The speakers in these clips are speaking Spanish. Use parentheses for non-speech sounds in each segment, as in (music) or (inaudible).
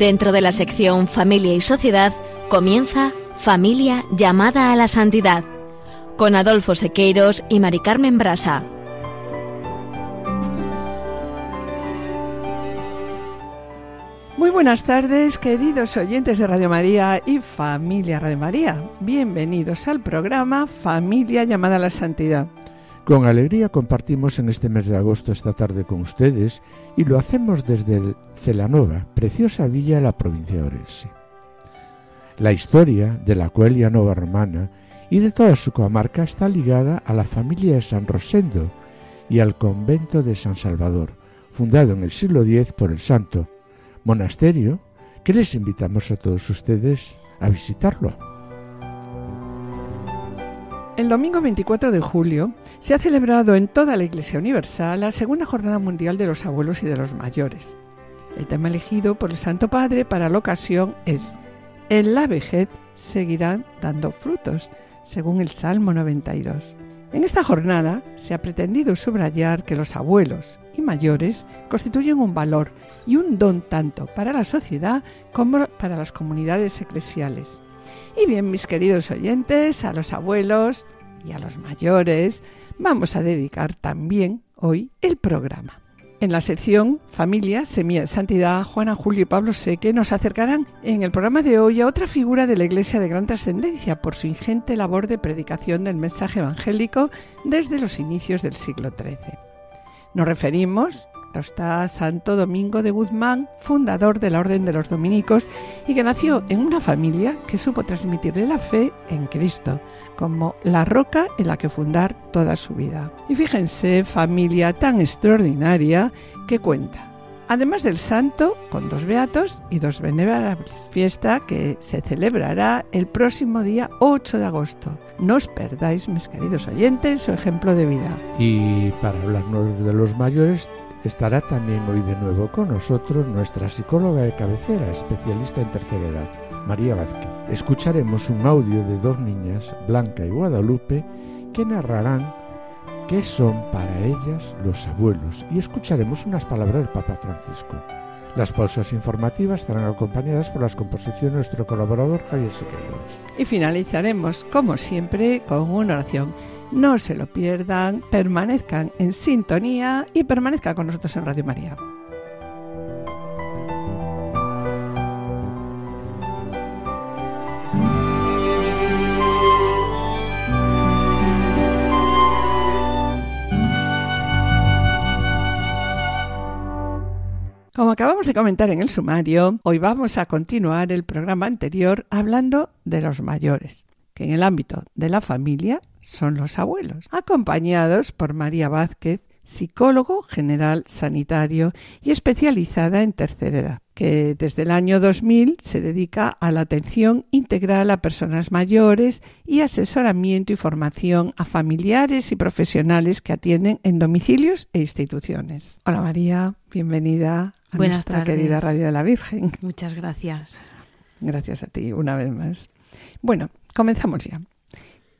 Dentro de la sección Familia y Sociedad comienza Familia llamada a la santidad con Adolfo Sequeiros y Mari Carmen Brasa. Muy buenas tardes, queridos oyentes de Radio María y familia Radio María. Bienvenidos al programa Familia llamada a la Santidad. Con alegría compartimos en este mes de agosto esta tarde con ustedes y lo hacemos desde el Celanova, preciosa villa de la provincia de Orense. La historia de la Coelia Nova Romana y de toda su comarca está ligada a la familia de San Rosendo y al convento de San Salvador, fundado en el siglo X por el santo, monasterio que les invitamos a todos ustedes a visitarlo. El domingo 24 de julio se ha celebrado en toda la Iglesia Universal la Segunda Jornada Mundial de los Abuelos y de los Mayores. El tema elegido por el Santo Padre para la ocasión es En la vejez seguirán dando frutos, según el Salmo 92. En esta jornada se ha pretendido subrayar que los abuelos y mayores constituyen un valor y un don tanto para la sociedad como para las comunidades eclesiales. Y bien, mis queridos oyentes, a los abuelos y a los mayores vamos a dedicar también hoy el programa. En la sección Familia, Semilla de Santidad, Juana, Julio y Pablo Seque nos acercarán en el programa de hoy a otra figura de la Iglesia de gran trascendencia por su ingente labor de predicación del mensaje evangélico desde los inicios del siglo XIII. Nos referimos está Santo Domingo de Guzmán, fundador de la Orden de los Dominicos y que nació en una familia que supo transmitirle la fe en Cristo como la roca en la que fundar toda su vida. Y fíjense, familia tan extraordinaria que cuenta además del santo, con dos beatos y dos venerables. Fiesta que se celebrará el próximo día 8 de agosto. No os perdáis, mis queridos oyentes, su ejemplo de vida. Y para hablarnos de los mayores, Estará también hoy de nuevo con nosotros nuestra psicóloga de cabecera, especialista en tercera edad, María Vázquez. Escucharemos un audio de dos niñas, Blanca y Guadalupe, que narrarán qué son para ellas los abuelos y escucharemos unas palabras del Papa Francisco. Las pausas informativas estarán acompañadas por las composiciones de nuestro colaborador Javier Siqueiros. Y finalizaremos, como siempre, con una oración. No se lo pierdan, permanezcan en sintonía y permanezcan con nosotros en Radio María. Como acabamos de comentar en el sumario, hoy vamos a continuar el programa anterior hablando de los mayores, que en el ámbito de la familia son los abuelos, acompañados por María Vázquez, psicólogo general sanitario y especializada en tercera edad, que desde el año 2000 se dedica a la atención integral a personas mayores y asesoramiento y formación a familiares y profesionales que atienden en domicilios e instituciones. Hola María, bienvenida a Buenas nuestra tardes. querida Radio de la Virgen. Muchas gracias. Gracias a ti una vez más. Bueno, comenzamos ya.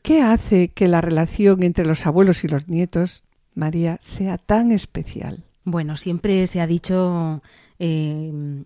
¿Qué hace que la relación entre los abuelos y los nietos, María, sea tan especial? Bueno, siempre se ha dicho eh,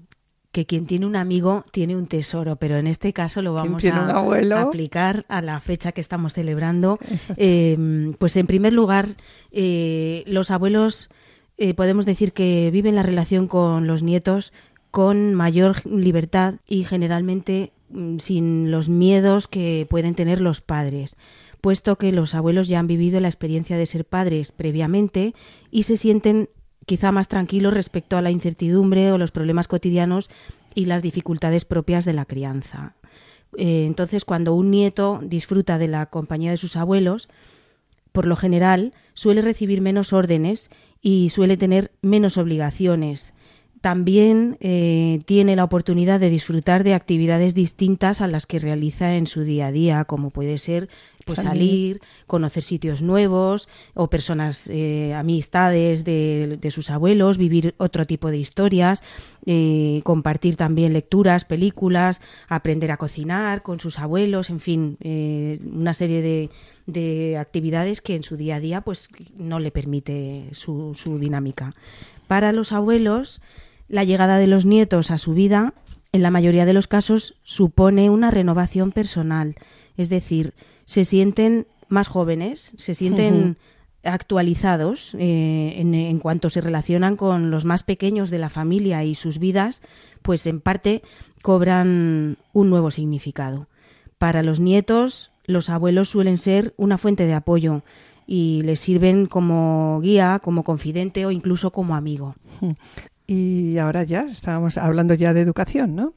que quien tiene un amigo tiene un tesoro, pero en este caso lo ¿Quién vamos a aplicar a la fecha que estamos celebrando. Eh, pues en primer lugar, eh, los abuelos eh, podemos decir que viven la relación con los nietos con mayor libertad y generalmente mm, sin los miedos que pueden tener los padres, puesto que los abuelos ya han vivido la experiencia de ser padres previamente y se sienten quizá más tranquilos respecto a la incertidumbre o los problemas cotidianos y las dificultades propias de la crianza. Eh, entonces, cuando un nieto disfruta de la compañía de sus abuelos, por lo general suele recibir menos órdenes y suele tener menos obligaciones. También eh, tiene la oportunidad de disfrutar de actividades distintas a las que realiza en su día a día, como puede ser pues, Salir. salir, conocer sitios nuevos o personas, eh, amistades de, de sus abuelos, vivir otro tipo de historias, eh, compartir también lecturas, películas, aprender a cocinar con sus abuelos, en fin, eh, una serie de, de actividades que en su día a día pues no le permite su, su dinámica. Para los abuelos, la llegada de los nietos a su vida en la mayoría de los casos supone una renovación personal, es decir, se sienten más jóvenes, se sienten actualizados eh, en, cuanto se relacionan con los más pequeños de la familia y sus vidas, pues en parte cobran un nuevo significado. Para los nietos, los abuelos suelen ser una fuente de apoyo y les sirven como guía, como confidente o incluso como amigo. Y ahora ya estábamos hablando ya de educación, ¿no?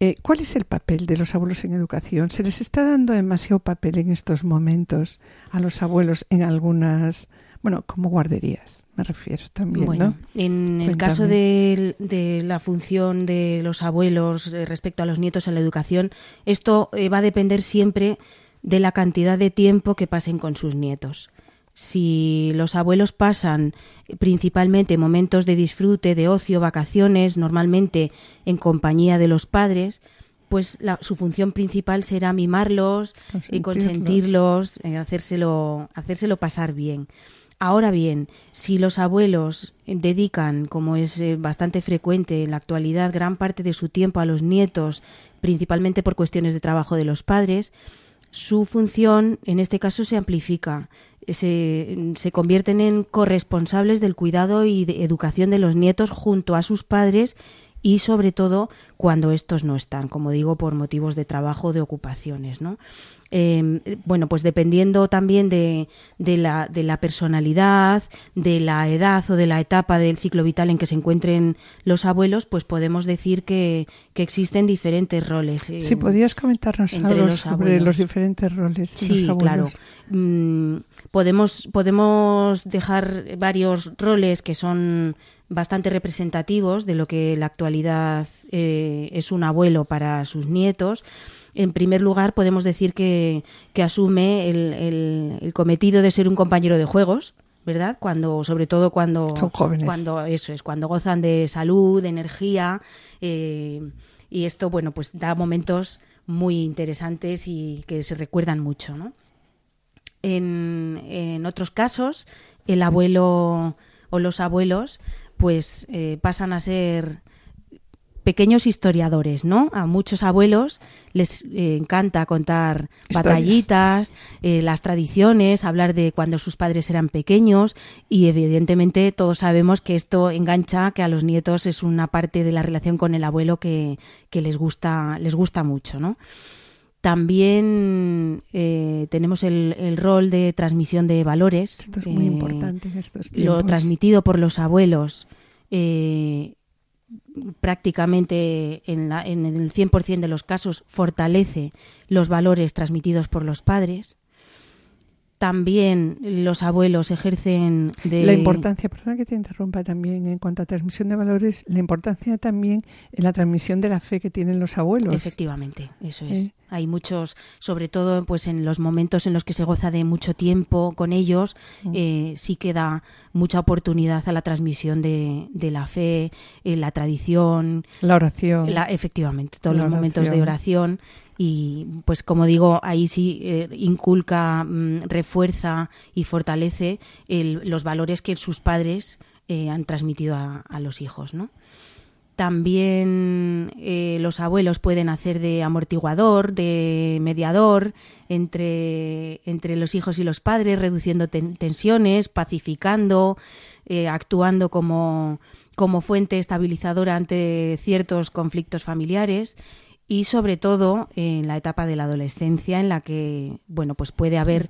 Eh, ¿Cuál es el papel de los abuelos en educación? ¿Se les está dando demasiado papel en estos momentos a los abuelos en algunas, bueno, como guarderías, me refiero también, bueno, En el caso de, la función de los abuelos eh, respecto a los nietos en la educación, esto eh, va a depender siempre de la cantidad de tiempo que pasen con sus nietos si los abuelos pasan principalmente momentos de disfrute, de ocio, vacaciones, normalmente en compañía de los padres, pues su función principal será mimarlos y consentirlos, eh, hacérselo, hacérselo pasar bien. Ahora bien, si los abuelos dedican, como es eh, bastante frecuente en la actualidad, gran parte de su tiempo a los nietos, principalmente por cuestiones de trabajo de los padres, su función en este caso se amplifica se, se, convierten en corresponsables del cuidado y de educación de los nietos junto a sus padres y sobre todo cuando estos no están, como digo, por motivos de trabajo, de ocupaciones, ¿no? Em, bueno, pues dependiendo también de, de, la, de la personalidad, de la edad o de la etapa del ciclo vital en que se encuentren los abuelos, pues podemos decir que, que existen diferentes roles. Si podías comentarnos algo sobre los diferentes roles de los abuelos. claro. Mm, podemos, podemos dejar varios roles que son bastante representativos de lo que la actualidad eh, es un abuelo para sus nietos. En primer lugar, podemos decir que, asume el, cometido de ser un compañero de juegos, ¿verdad? Cuando, sobre todo cuando son jóvenes. Cuando eso es, cuando gozan de salud, de energía, eh, y esto, bueno, pues da momentos muy interesantes y que se recuerdan mucho, ¿no? En, en otros casos, el abuelo o los abuelos pues eh, pasan a ser pequeños historiadores, ¿no? A muchos abuelos les eh, encanta contar batallitas, eh, las tradiciones, hablar de cuando sus padres eran pequeños y evidentemente todos sabemos que esto engancha, que a los nietos es una parte de la relación con el abuelo que, que les gusta les gusta mucho, ¿no? También eh, tenemos el, rol de transmisión de valores. Esto es muy importante en estos tiempos. Lo transmitido por los abuelos eh, prácticamente en, la, en el 100% de los casos fortalece los valores transmitidos por los padres también los abuelos ejercen de... La importancia, perdona que te interrumpa también en cuanto a transmisión de valores, la importancia también en la transmisión de la fe que tienen los abuelos. Efectivamente, eso es. Hay muchos, sobre todo pues en los momentos en los que se goza de mucho tiempo con ellos, mm. eh, sí que da mucha oportunidad a la transmisión de, de la fe, eh, la tradición. La oración. La, efectivamente, todos los momentos de oración y pues como digo ahí sí eh, inculca mm, refuerza y fortalece los valores que sus padres eh, han transmitido a, los hijos no también eh, los abuelos pueden hacer de amortiguador, de mediador entre, entre los hijos y los padres, reduciendo tensiones, pacificando, actuando como, como fuente estabilizadora ante ciertos conflictos familiares y sobre todo en la etapa de la adolescencia en la que bueno pues puede haber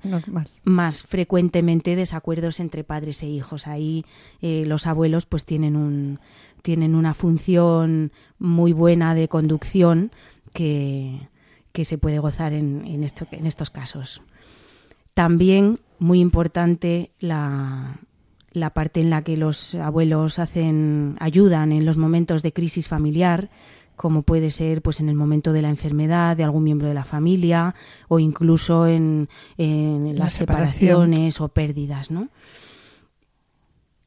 más frecuentemente desacuerdos entre padres e hijos. Ahí eh, los abuelos pues tienen un tienen una función muy buena de conducción que, que se puede gozar en, en, esto, en estos casos. También muy importante la, la parte en la que los abuelos hacen ayudan en los momentos de crisis familiar como puede ser pues en el momento de la enfermedad de algún miembro de la familia o incluso en, las separaciones o pérdidas, ¿no?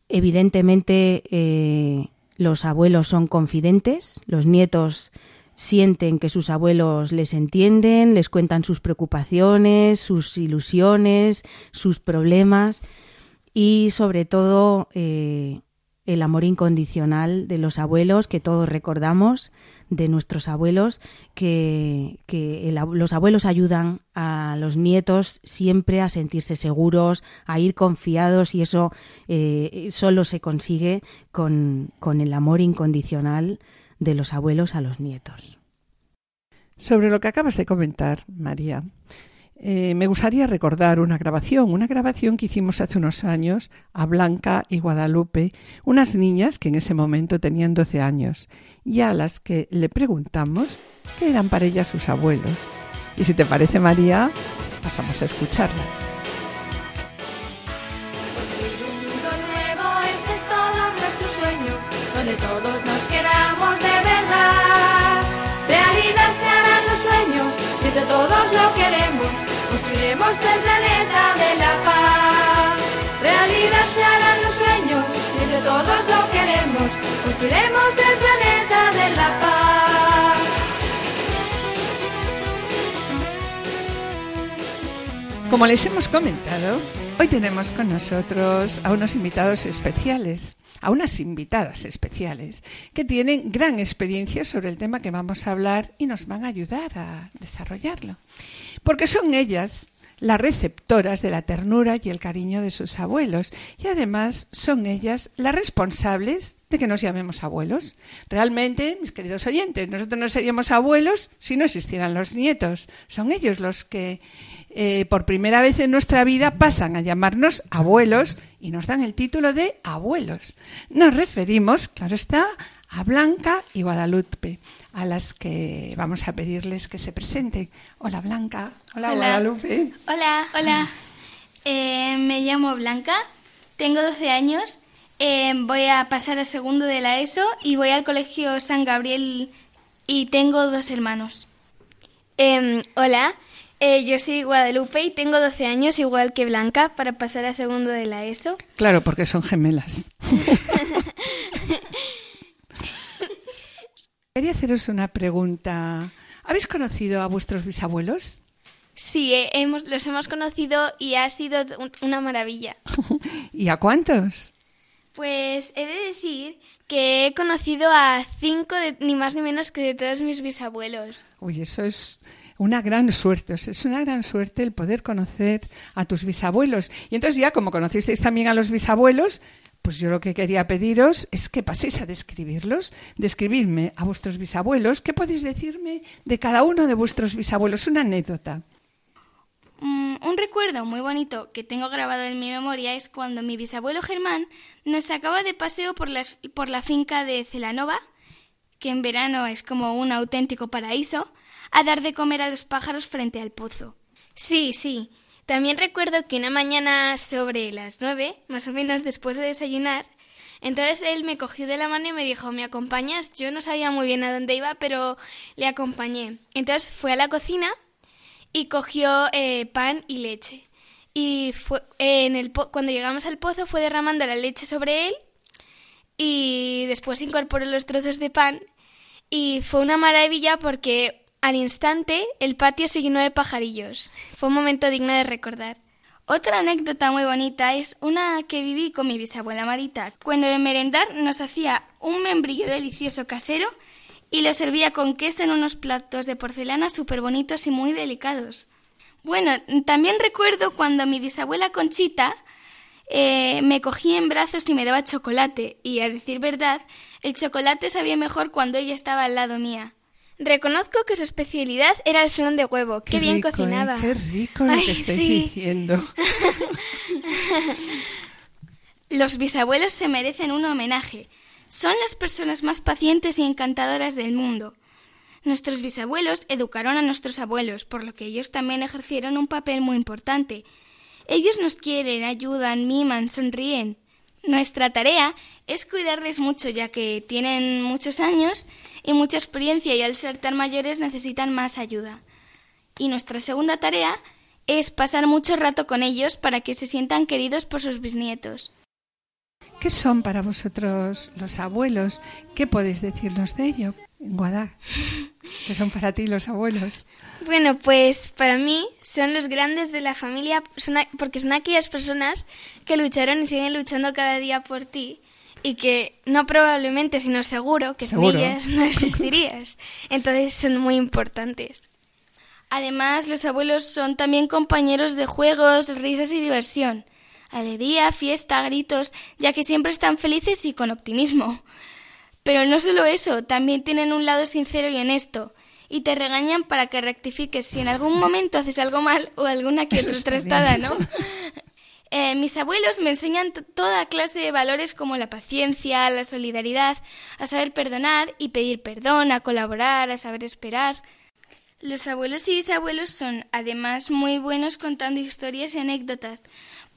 Evidentemente eh, los abuelos son confidentes, los nietos sienten que sus abuelos les entienden, les cuentan sus preocupaciones, sus ilusiones, sus problemas y sobre todo eh, el amor incondicional de los abuelos que todos recordamos de nuestros abuelos, que, los abuelos ayudan a los nietos siempre a sentirse seguros, a ir confiados y eso eh, solo se consigue con, con el amor incondicional de los abuelos a los nietos. Sobre lo que acabas de comentar, María, eh, me gustaría recordar una grabación, una grabación que hicimos hace unos años a Blanca y Guadalupe, unas niñas que en ese momento tenían 12 años y a las que le preguntamos qué eran para ellas sus abuelos. Y si te parece, María, pasamos a escucharlas. Todos lo queremos Construiremos el planeta de la paz. Realidad se harán los sueños, entre todos lo queremos. Construiremos el planeta de la paz. Como les hemos comentado, hoy tenemos con nosotros a unos invitados especiales a unas invitadas especiales que tienen gran experiencia sobre el tema que vamos a hablar y nos van a ayudar a desarrollarlo. Porque son ellas las receptoras de la ternura y el cariño de sus abuelos y además son ellas las responsables de que nos llamemos abuelos. Realmente, mis queridos oyentes, nosotros no seríamos abuelos si no existieran los nietos. Son ellos los que eh, por primera vez en nuestra vida pasan a llamarnos abuelos y nos dan el título de abuelos. Nos referimos, claro está, a Blanca y Guadalupe, a las que vamos a pedirles que se presenten. Hola Blanca, hola, Guadalupe. Hola, hola. Eh, me llamo Blanca, tengo 12 años, eh, voy a pasar a segundo de la ESO y voy al Colegio San Gabriel y tengo dos hermanos. Em, hola, eh, yo soy Guadalupe y tengo 12 años, igual que Blanca, para pasar a segundo de la ESO. Claro, porque son gemelas. (laughs) Quería haceros una pregunta. ¿Habéis conocido a vuestros bisabuelos? Sí, eh, hemos, los hemos conocido y ha sido una maravilla. (laughs) ¿Y a cuántos? Pues he de decir que he conocido a cinco, ni más ni menos que de todos mis bisabuelos. Uy, eso es una gran suerte, es una gran suerte el poder conocer a tus bisabuelos. Y entonces ya como conocisteis también a los bisabuelos, pues yo lo que quería pediros es que paséis a describirlos, describidme a vuestros bisabuelos. ¿Qué podéis decirme de cada uno de vuestros bisabuelos? Una anécdota. Mm, un recuerdo muy bonito que tengo grabado en mi memoria es cuando mi bisabuelo Germán nos sacaba de paseo por, por la finca de Celanova, que en verano es como un auténtico paraíso, a dar de comer a los pájaros frente al pozo. Sí, sí, también recuerdo que una mañana sobre las nueve, más o menos después de desayunar, entonces él me cogió de la mano y me dijo, ¿me acompañas? Yo no sabía muy bien a dónde iba, pero le acompañé. Entonces fue a la cocina y cogió eh, pan y leche. Y fue, en el cuando llegamos al pozo fue derramando la leche sobre él y después incorporó los trozos de pan y fue una maravilla porque al instante, el patio se llenó de pajarillos. Fue un momento digno de recordar. Otra anécdota muy bonita es una que viví con mi bisabuela Marita. Cuando de merendar nos hacía un membrillo delicioso casero y lo servía con queso en unos platos de porcelana súper bonitos y muy delicados. Bueno, también recuerdo cuando mi bisabuela Conchita eh, me cogía en brazos y me daba chocolate, y a decir verdad, el chocolate sabía mejor cuando ella estaba al lado mía. Reconozco que su especialidad era el flan de huevo. Qué, bien cocinaba. ¿eh? Qué rico lo que estáis diciendo. (laughs) Los bisabuelos se merecen un homenaje. Son las personas más pacientes y encantadoras del mundo. Nuestros bisabuelos educaron a nuestros abuelos, por lo que ellos también ejercieron un papel muy importante. Ellos nos quieren, ayudan, miman, sonríen. Nuestra tarea es cuidarles mucho, ya que tienen muchos años y mucha experiencia y al ser tan mayores necesitan más ayuda. Y nuestra segunda tarea es pasar mucho rato con ellos para que se sientan queridos por sus bisnietos. ¿Qué son para vosotros los abuelos? ¿Qué podéis decirnos de ello, Guadá? ¿Qué son para ti los abuelos? Bueno, pues para mí son los grandes de la familia porque son aquellas personas que lucharon y siguen luchando cada día por ti y que no probablemente, sino seguro que Seguro. sin ellas no existirías. Entonces son muy importantes. Además, los abuelos son también compañeros de juegos, risas y diversión. Alegría, fiesta, gritos, ya que siempre están felices y con optimismo. Pero no solo eso, también tienen un lado sincero y honesto. Y te regañan para que rectifiques si en algún momento haces algo mal o alguna que otra trastada. ¿no? (laughs) Eh, mis abuelos me enseñan toda clase de valores como la paciencia, la solidaridad, a saber perdonar y pedir perdón, a colaborar, a saber esperar. Los abuelos y bisabuelos son además muy buenos contando historias y anécdotas,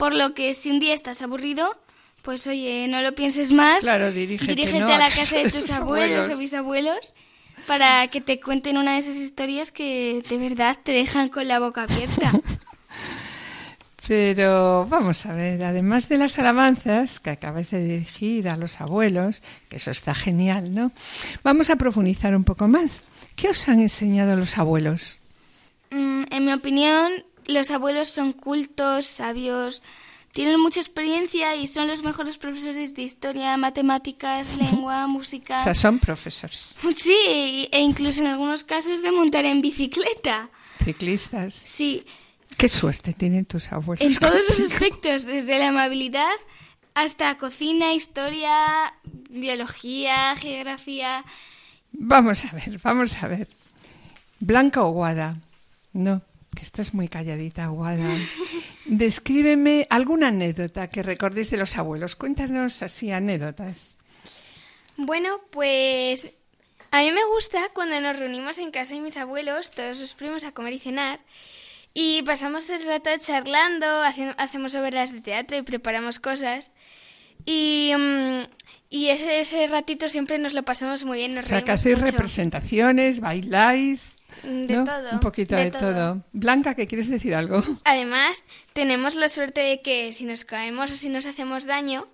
por lo que si un día estás aburrido, pues oye, no lo pienses más, Claro, dirígete, dirígete ¿no? a la casa de tus (laughs) abuelos o abuelos. bisabuelos para que te cuenten una de esas historias que de verdad te dejan con la boca abierta. (laughs) Pero vamos a ver, además de las alabanzas que acabáis de dirigir a los abuelos, que eso está genial, ¿no? Vamos a profundizar un poco más. ¿Qué os han enseñado los abuelos? Mm, en mi opinión, los abuelos son cultos, sabios, tienen mucha experiencia y son los mejores profesores de historia, matemáticas, (laughs) lengua, música. O sea, son profesores, Sí, e incluso en algunos casos de montar en bicicleta. ciclistas. Sí, Qué suerte tienen tus abuelos. en todos los aspectos, desde la amabilidad hasta cocina, historia, biología, geografía. Vamos a ver, vamos a ver. Blanca o Guada. No, que estás muy calladita, Guada. (laughs) Descríbeme alguna anécdota que recordéis de los abuelos. Cuéntanos así anécdotas. Bueno, pues a mí me gusta cuando nos reunimos en casa de mis abuelos, todos sus primos, a comer y cenar. Y pasamos el rato charlando, hace- hacemos obras de teatro y preparamos cosas. Y, mm, y ese, ese ratito siempre nos lo pasamos muy bien, nos O sea, que hacéis mucho. representaciones, bailáis. De ¿no? todo, Un poquito de, de todo. todo. Blanca, ¿qué quieres decir algo? (laughs) Además, tenemos la suerte de que si nos caemos o si nos hacemos daño,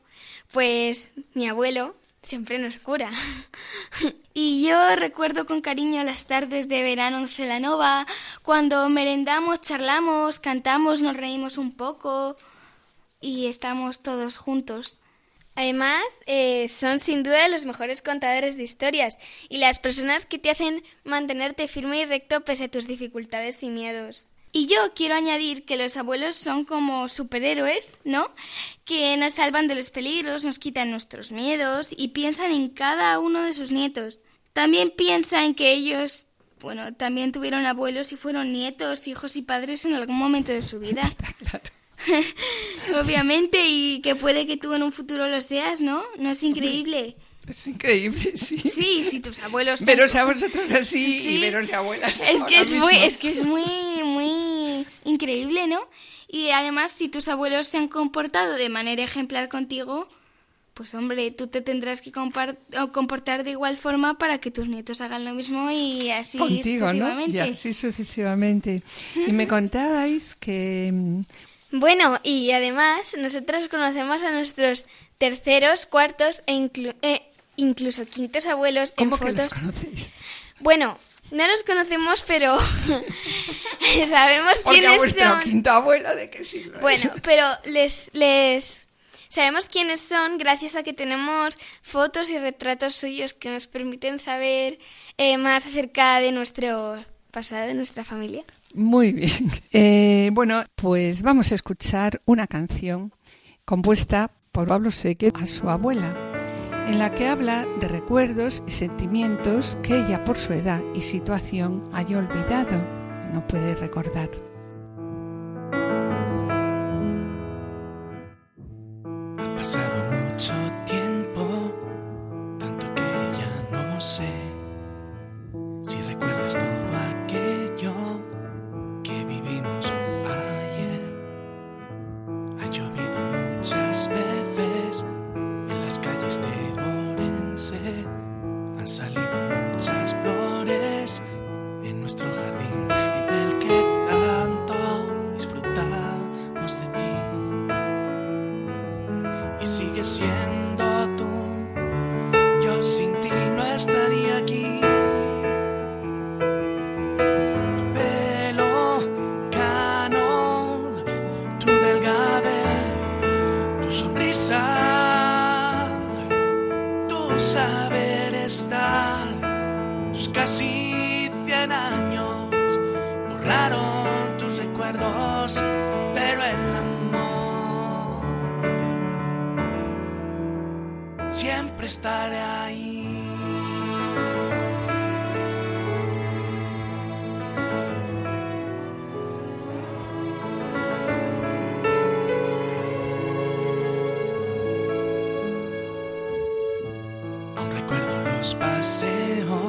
pues mi abuelo siempre nos cura. (laughs) Y yo recuerdo con cariño las tardes de verano en Celanova, cuando merendamos, charlamos, cantamos, nos reímos un poco y estamos todos juntos. Además, eh, son sin duda los mejores contadores de historias y las personas que te hacen mantenerte firme y recto pese a tus dificultades y miedos. Y yo quiero añadir que los abuelos son como superhéroes, ¿no? Que nos salvan de los peligros, nos quitan nuestros miedos y piensan en cada uno de sus nietos. También piensa en que ellos, bueno, también tuvieron abuelos y fueron nietos, hijos y padres en algún momento de su vida. (laughs) Está claro. (laughs) Obviamente, y que puede que tú en un futuro lo seas, ¿no? ¿No es increíble? Es increíble, (laughs) sí. Sí, si tus abuelos... Veros a vosotros así Sí. y veros de abuelas. Es que es muy, es que es muy, muy increíble, ¿no? Y además, si tus abuelos se han comportado de manera ejemplar contigo, pues hombre, tú te tendrás que comportar de igual forma para que tus nietos hagan lo mismo y así Contigo, ¿no? sucesivamente. Y así sucesivamente. Y me (laughs) contabais que... Bueno, y además nosotros conocemos a nuestros terceros, cuartos e inclu- eh, incluso quintos abuelos en ¿Cómo que los conocéis? Bueno, no los conocemos, pero (laughs) sabemos Porque a quiénes son. quinta abuela de qué siglo es? Bueno, pero les, les sabemos quiénes son gracias a que tenemos fotos y retratos suyos que nos permiten saber eh, más acerca de nuestro pasado, de nuestra familia. Muy bien. (laughs) Eh, bueno, pues vamos a escuchar una canción compuesta por Pablo Seque a su abuela, en la que habla de recuerdos y sentimientos que ella por su edad y situación haya olvidado, no puede recordar. Ha pasado mucho tiempo, tanto que ya no sé recuerdo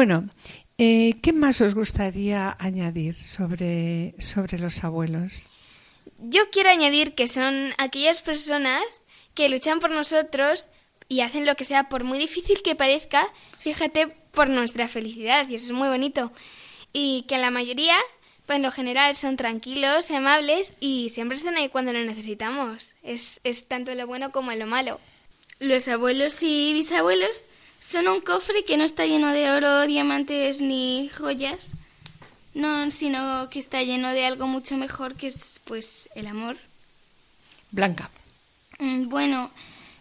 Bueno, eh, ¿qué más os gustaría añadir sobre, sobre los abuelos? Yo quiero añadir que son aquellas personas que luchan por nosotros y hacen lo que sea, por muy difícil que parezca, fíjate, por nuestra felicidad, y eso es muy bonito. Y que la mayoría, pues en lo general, son tranquilos, amables y siempre están ahí cuando lo necesitamos. Es, es tanto lo bueno como lo malo. Los abuelos y bisabuelos son un cofre que no está lleno de oro, diamantes ni joyas, no, sino que está lleno de algo mucho mejor que es pues el amor. Blanca. Mm, Bueno,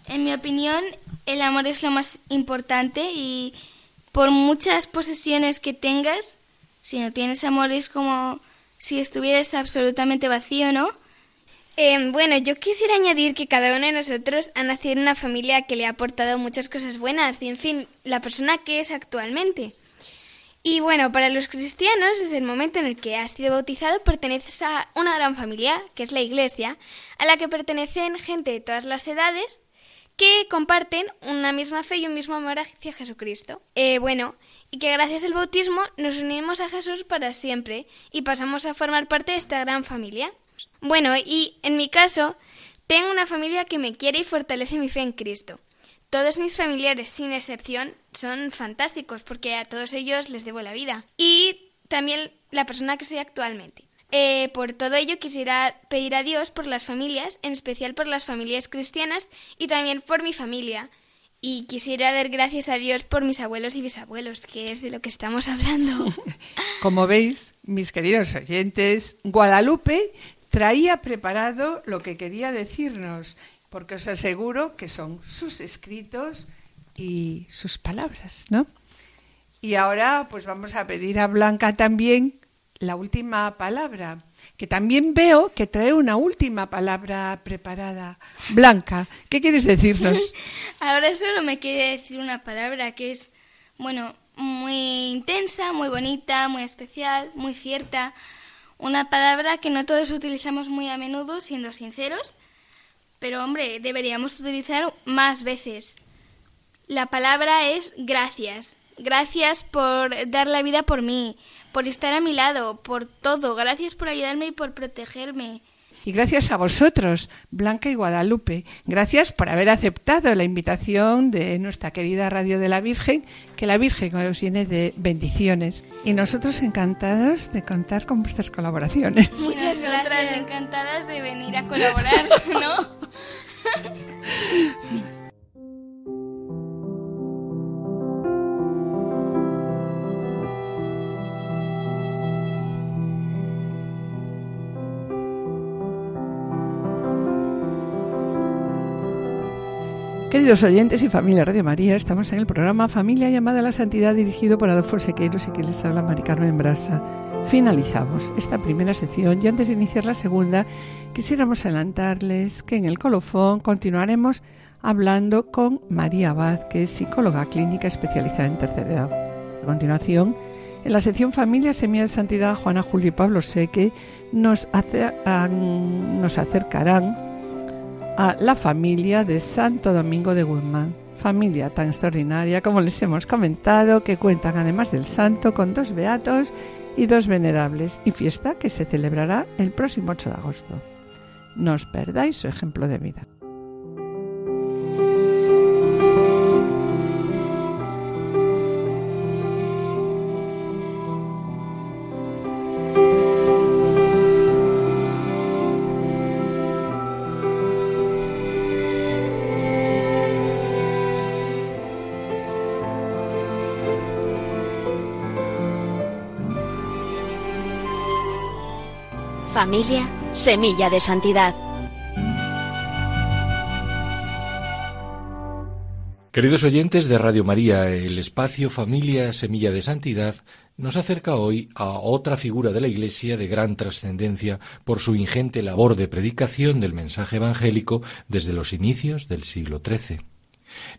en mi opinión, el amor es lo más importante y por muchas posesiones que tengas, si no tienes amor es como si estuvieras absolutamente vacío, ¿no? Eh, bueno, yo quisiera añadir que cada uno de nosotros ha nacido en una familia que le ha aportado muchas cosas buenas y, en fin, la persona que es actualmente. Y bueno, para los cristianos, desde el momento en el que has sido bautizado, perteneces a una gran familia, que es la Iglesia, a la que pertenecen gente de todas las edades que comparten una misma fe y un mismo amor hacia Jesucristo. Eh, bueno, y que gracias al bautismo nos unimos a Jesús para siempre y pasamos a formar parte de esta gran familia. Bueno, y en mi caso, tengo una familia que me quiere y fortalece mi fe en Cristo. Todos mis familiares, sin excepción, son fantásticos porque a todos ellos les debo la vida. Y también la persona que soy actualmente. Eh, por todo ello quisiera pedir a Dios por las familias, en especial por las familias cristianas y también por mi familia. Y quisiera dar gracias a Dios por mis abuelos y bisabuelos, que es de lo que estamos hablando. (laughs) Como veis, mis queridos oyentes, Guadalupe traía preparado lo que quería decirnos, porque os aseguro que son sus escritos y sus palabras, ¿no? Y ahora pues vamos a pedir a Blanca también la última palabra, que también veo que trae una última palabra preparada. Blanca, ¿qué quieres decirnos? (laughs) Ahora solo me quiere decir una palabra que es, bueno, muy intensa, muy bonita, muy especial, muy cierta. Una palabra que no todos utilizamos muy a menudo, siendo sinceros, pero hombre, deberíamos utilizar más veces. La palabra es gracias. Gracias por dar la vida por mí, por estar a mi lado, por todo. Gracias por ayudarme y por protegerme. Y gracias a vosotros, Blanca y Guadalupe. Gracias por haber aceptado la invitación de nuestra querida Radio de la Virgen, que la Virgen os llene de bendiciones. Y nosotros encantados de contar con vuestras colaboraciones. Muchas otras encantadas de venir a colaborar, (laughs) ¿no? (laughs) Queridos oyentes y familia Radio María, estamos en el programa Familia llamada a la Santidad dirigido por Adolfo Sequeiros y que les habla Mari Carmen Brasa. finalizamos esta primera sección y antes de iniciar la segunda quisiéramos adelantarles que en el colofón continuaremos hablando con María Abad, que es psicóloga clínica especializada en tercera edad. A continuación, en la sección Familia Semilla de Santidad, Juana Julio y Pablo Seque nos, nos acercarán a la familia de Santo Domingo de Guzmán. Familia tan extraordinaria como les hemos comentado, que cuentan además del santo con dos beatos y dos venerables, y fiesta que se celebrará el próximo 8 de agosto. No os perdáis su ejemplo de vida. Familia, semilla de santidad. Queridos oyentes de Radio María, el espacio Familia Semilla de Santidad nos acerca hoy a otra figura de la Iglesia de gran trascendencia por su ingente labor de predicación del mensaje evangélico desde los inicios del siglo XIII.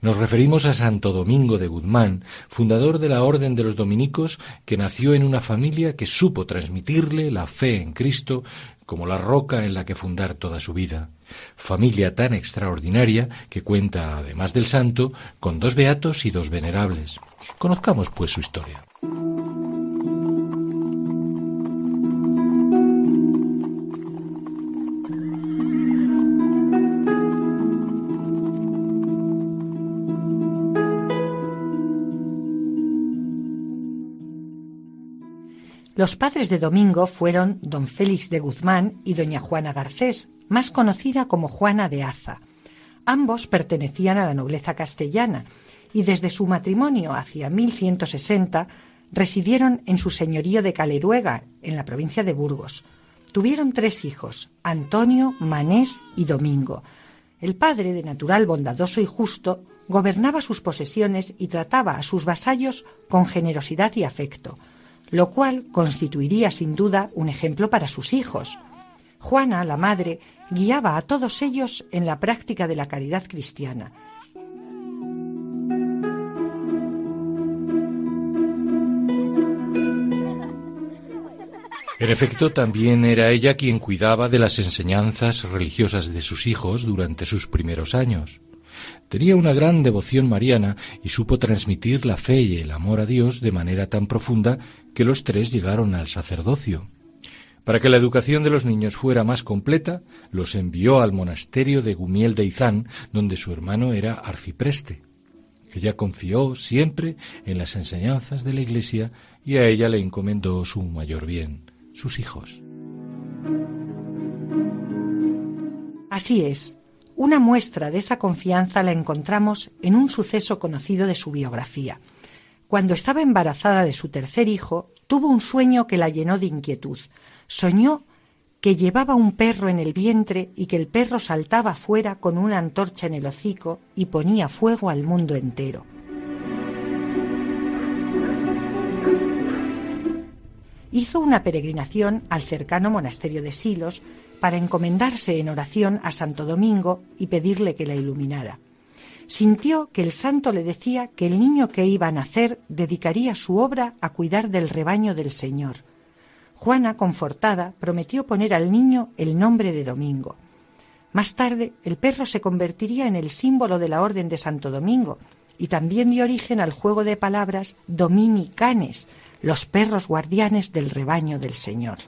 Nos referimos a Santo Domingo de Guzmán, fundador de la Orden de los Dominicos, que nació en una familia que supo transmitirle la fe en Cristo como la roca en la que fundar toda su vida. Familia tan extraordinaria que cuenta, además del santo, con dos beatos y dos venerables. Conozcamos, pues, su historia. Los padres de Domingo fueron don Félix de Guzmán y doña Juana Garcés, más conocida como Juana de Aza. Ambos pertenecían a la nobleza castellana y desde su matrimonio hacia 1160 residieron en su señorío de Caleruega, en la provincia de Burgos. Tuvieron tres hijos, Antonio, Manés y Domingo. El padre, de natural bondadoso y justo, gobernaba sus posesiones y trataba a sus vasallos con generosidad y afecto lo cual constituiría sin duda un ejemplo para sus hijos. Juana, la madre, guiaba a todos ellos en la práctica de la caridad cristiana. En efecto, también era ella quien cuidaba de las enseñanzas religiosas de sus hijos durante sus primeros años. Tenía una gran devoción mariana y supo transmitir la fe y el amor a Dios de manera tan profunda que los tres llegaron al sacerdocio. Para que la educación de los niños fuera más completa, los envió al monasterio de Gumiel de Izán, donde su hermano era arcipreste. Ella confió siempre en las enseñanzas de la Iglesia y a ella le encomendó su mayor bien, sus hijos. Así es. Una muestra de esa confianza la encontramos en un suceso conocido de su biografía. Cuando estaba embarazada de su tercer hijo, tuvo un sueño que la llenó de inquietud. Soñó que llevaba un perro en el vientre y que el perro saltaba fuera con una antorcha en el hocico y ponía fuego al mundo entero. Hizo una peregrinación al cercano monasterio de Silos para encomendarse en oración a Santo Domingo y pedirle que la iluminara sintió que el santo le decía que el niño que iba a nacer dedicaría su obra a cuidar del rebaño del Señor. Juana, confortada, prometió poner al niño el nombre de Domingo. Más tarde, el perro se convertiría en el símbolo de la Orden de Santo Domingo y también dio origen al juego de palabras dominicanes, los perros guardianes del rebaño del Señor.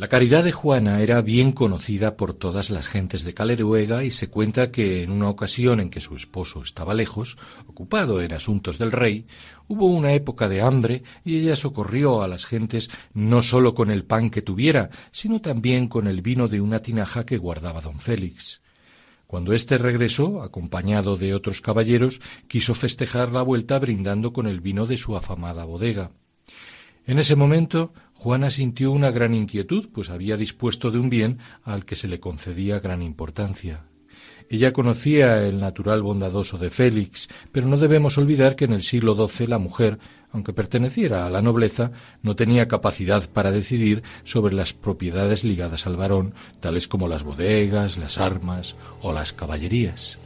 La caridad de Juana era bien conocida por todas las gentes de Caleruega y se cuenta que en una ocasión en que su esposo estaba lejos, ocupado en asuntos del rey, hubo una época de hambre y ella socorrió a las gentes no sólo con el pan que tuviera, sino también con el vino de una tinaja que guardaba don Félix. Cuando éste regresó, acompañado de otros caballeros, quiso festejar la vuelta brindando con el vino de su afamada bodega. En ese momento Juana sintió una gran inquietud, pues había dispuesto de un bien al que se le concedía gran importancia. Ella conocía el natural bondadoso de Félix, pero no debemos olvidar que en el siglo XII la mujer, aunque perteneciera a la nobleza, no tenía capacidad para decidir sobre las propiedades ligadas al varón, tales como las bodegas, las armas o las caballerías.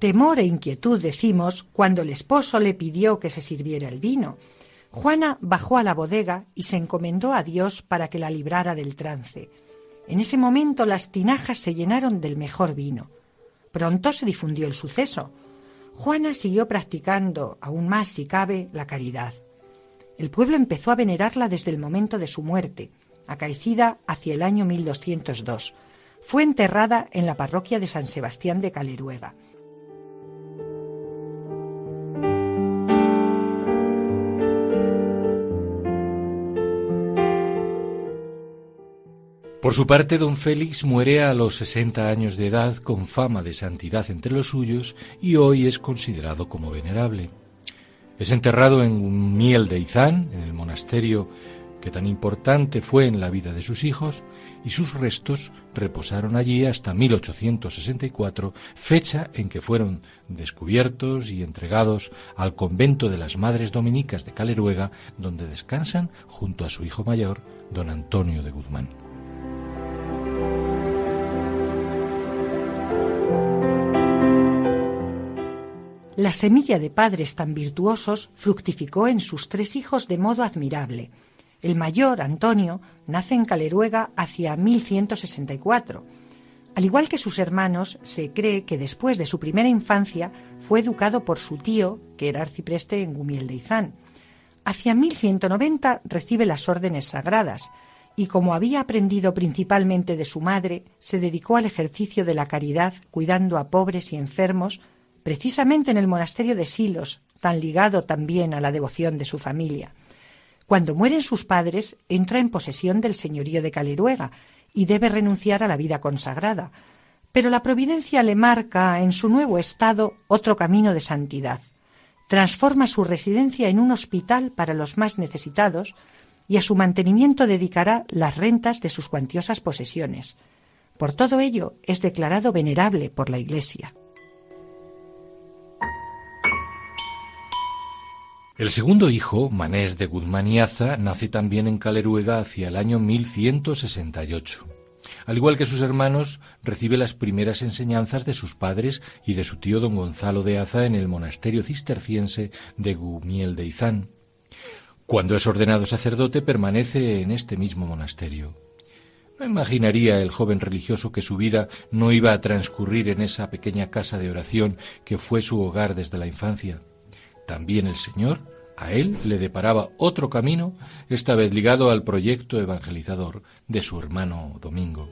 Temor e inquietud decimos cuando el esposo le pidió que se sirviera el vino. Juana bajó a la bodega y se encomendó a Dios para que la librara del trance. En ese momento las tinajas se llenaron del mejor vino. Pronto se difundió el suceso. Juana siguió practicando, aún más si cabe, la caridad. El pueblo empezó a venerarla desde el momento de su muerte, acaecida hacia el año 1202. Fue enterrada en la parroquia de San Sebastián de Caleruega. Por su parte, don Félix muere a los 60 años de edad con fama de santidad entre los suyos y hoy es considerado como venerable. Es enterrado en Miel de Izán, en el monasterio que tan importante fue en la vida de sus hijos, y sus restos reposaron allí hasta 1864, fecha en que fueron descubiertos y entregados al convento de las Madres Dominicas de Caleruega, donde descansan junto a su hijo mayor, don Antonio de Guzmán. La semilla de padres tan virtuosos fructificó en sus tres hijos de modo admirable. El mayor, Antonio, nace en Caleruega hacia 1164. Al igual que sus hermanos, se cree que después de su primera infancia fue educado por su tío, que era arcipreste en Gumiel de Izán. Hacia 1190 recibe las órdenes sagradas y como había aprendido principalmente de su madre, se dedicó al ejercicio de la caridad cuidando a pobres y enfermos, precisamente en el monasterio de Silos, tan ligado también a la devoción de su familia. Cuando mueren sus padres, entra en posesión del señorío de Caleruega y debe renunciar a la vida consagrada. Pero la providencia le marca en su nuevo estado otro camino de santidad. Transforma su residencia en un hospital para los más necesitados y a su mantenimiento dedicará las rentas de sus cuantiosas posesiones. Por todo ello es declarado venerable por la Iglesia. El segundo hijo, Manés de Guzmán y Aza, nace también en Caleruega hacia el año 1168. Al igual que sus hermanos, recibe las primeras enseñanzas de sus padres y de su tío don Gonzalo de Aza en el monasterio cisterciense de Gumiel de Izán. Cuando es ordenado sacerdote, permanece en este mismo monasterio. No imaginaría el joven religioso que su vida no iba a transcurrir en esa pequeña casa de oración que fue su hogar desde la infancia. También el Señor a él le deparaba otro camino, esta vez ligado al proyecto evangelizador de su hermano Domingo.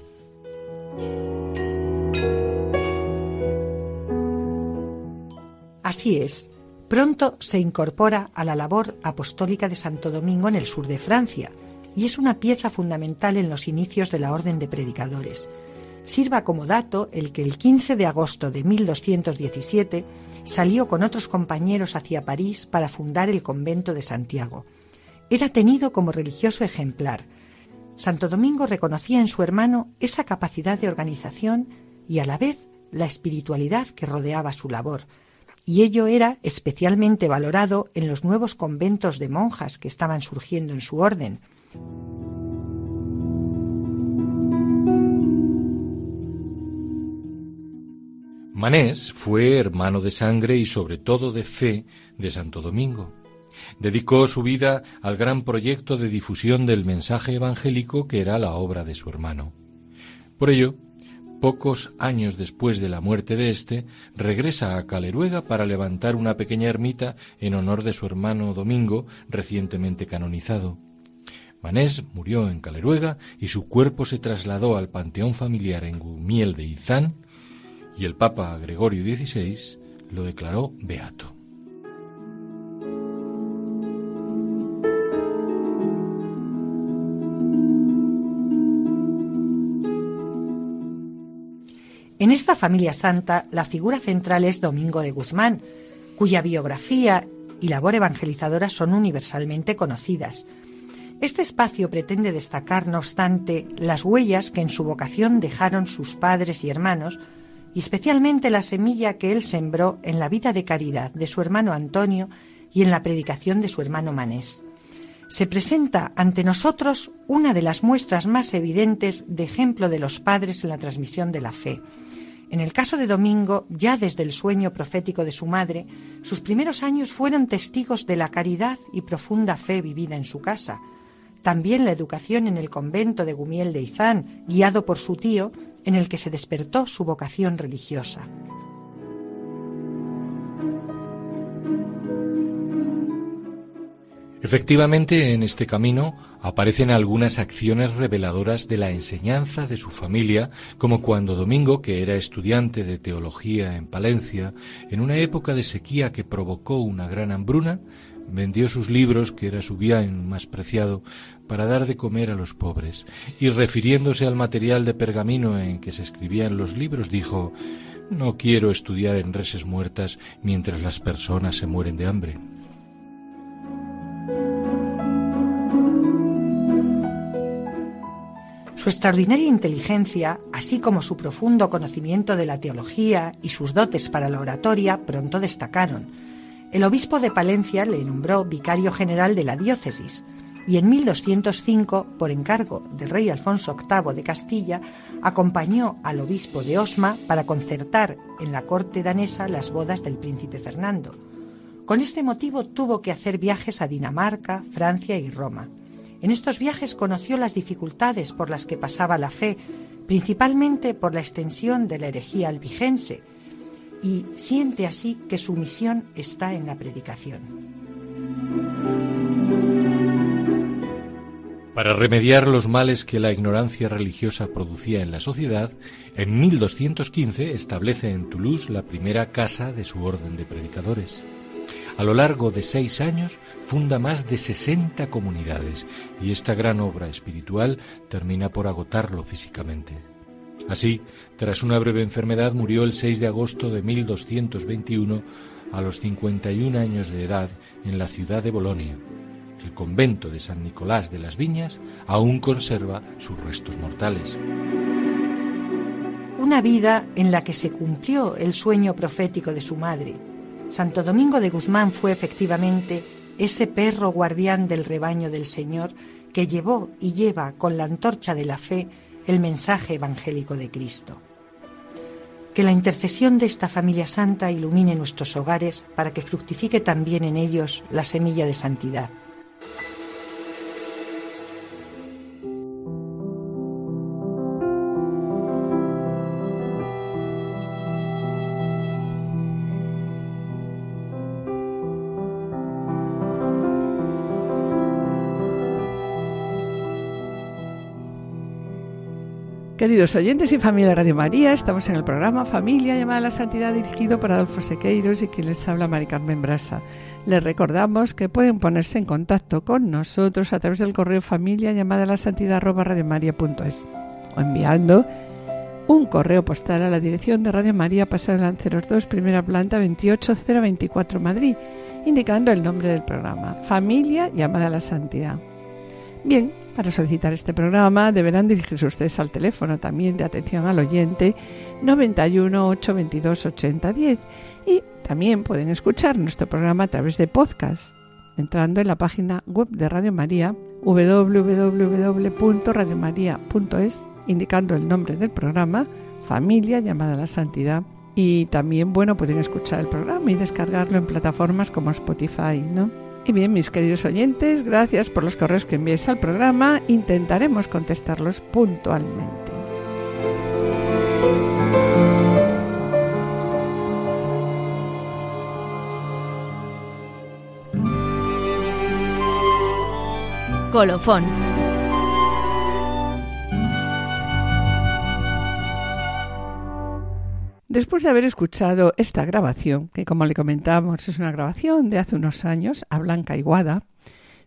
Así es, pronto se incorpora a la labor apostólica de Santo Domingo en el sur de Francia y es una pieza fundamental en los inicios de la Orden de Predicadores. Sirva como dato el que el 15 de agosto de 1217 salió con otros compañeros hacia París para fundar el convento de Santiago. Era tenido como religioso ejemplar. Santo Domingo reconocía en su hermano esa capacidad de organización y a la vez la espiritualidad que rodeaba su labor, y ello era especialmente valorado en los nuevos conventos de monjas que estaban surgiendo en su orden. Manés fue hermano de sangre y sobre todo de fe de Santo Domingo. Dedicó su vida al gran proyecto de difusión del mensaje evangélico que era la obra de su hermano. Por ello, pocos años después de la muerte de éste, regresa a Caleruega para levantar una pequeña ermita en honor de su hermano Domingo, recientemente canonizado. Manés murió en Caleruega y su cuerpo se trasladó al panteón familiar en Gumiel de Izán, y el Papa Gregorio XVI lo declaró beato. En esta familia santa, la figura central es Domingo de Guzmán, cuya biografía y labor evangelizadora son universalmente conocidas. Este espacio pretende destacar, no obstante, las huellas que en su vocación dejaron sus padres y hermanos, especialmente la semilla que él sembró en la vida de caridad de su hermano Antonio y en la predicación de su hermano Manés. Se presenta ante nosotros una de las muestras más evidentes de ejemplo de los padres en la transmisión de la fe. En el caso de Domingo, ya desde el sueño profético de su madre, sus primeros años fueron testigos de la caridad y profunda fe vivida en su casa. También la educación en el convento de Gumiel de Izán, guiado por su tío, en el que se despertó su vocación religiosa. Efectivamente, en este camino aparecen algunas acciones reveladoras de la enseñanza de su familia, como cuando Domingo, que era estudiante de teología en Palencia, en una época de sequía que provocó una gran hambruna, vendió sus libros, que era su bien más preciado, para dar de comer a los pobres, y refiriéndose al material de pergamino en que se escribían los libros, dijo No quiero estudiar en reses muertas mientras las personas se mueren de hambre. Su extraordinaria inteligencia, así como su profundo conocimiento de la teología y sus dotes para la oratoria, pronto destacaron. El obispo de Palencia le nombró vicario general de la diócesis y en 1205, por encargo del rey Alfonso VIII de Castilla, acompañó al obispo de Osma para concertar en la corte danesa las bodas del príncipe Fernando. Con este motivo tuvo que hacer viajes a Dinamarca, Francia y Roma. En estos viajes conoció las dificultades por las que pasaba la fe, principalmente por la extensión de la herejía albigense, y siente así que su misión está en la predicación. Para remediar los males que la ignorancia religiosa producía en la sociedad, en 1215 establece en Toulouse la primera casa de su orden de predicadores. A lo largo de seis años funda más de 60 comunidades y esta gran obra espiritual termina por agotarlo físicamente. Así, tras una breve enfermedad, murió el 6 de agosto de 1221 a los 51 años de edad en la ciudad de Bolonia. El convento de San Nicolás de las Viñas aún conserva sus restos mortales. Una vida en la que se cumplió el sueño profético de su madre, Santo Domingo de Guzmán fue efectivamente ese perro guardián del rebaño del Señor que llevó y lleva con la antorcha de la fe el mensaje evangélico de Cristo. Que la intercesión de esta familia santa ilumine nuestros hogares para que fructifique también en ellos la semilla de santidad. Queridos oyentes y familia Radio María, estamos en el programa Familia llamada a la Santidad dirigido por Adolfo Sequeiros y quien les habla Mari Carmen Brasa. Les recordamos que pueden ponerse en contacto con nosotros a través del correo familia llamada a la santidad o enviando un correo postal a la dirección de Radio María Pasado Lanceros 2, primera planta 28024 Madrid, indicando el nombre del programa, Familia llamada a la Santidad. Bien, para solicitar este programa deberán dirigirse ustedes al teléfono también de atención al oyente 91 822 8010 y también pueden escuchar nuestro programa a través de podcast entrando en la página web de Radio María www.radiomaria.es indicando el nombre del programa Familia llamada a la Santidad y también bueno pueden escuchar el programa y descargarlo en plataformas como Spotify, ¿no? Y bien, mis queridos oyentes, gracias por los correos que enviéis al programa. Intentaremos contestarlos puntualmente. Colofón Después de haber escuchado esta grabación, que como le comentamos es una grabación de hace unos años, a Blanca Iguada,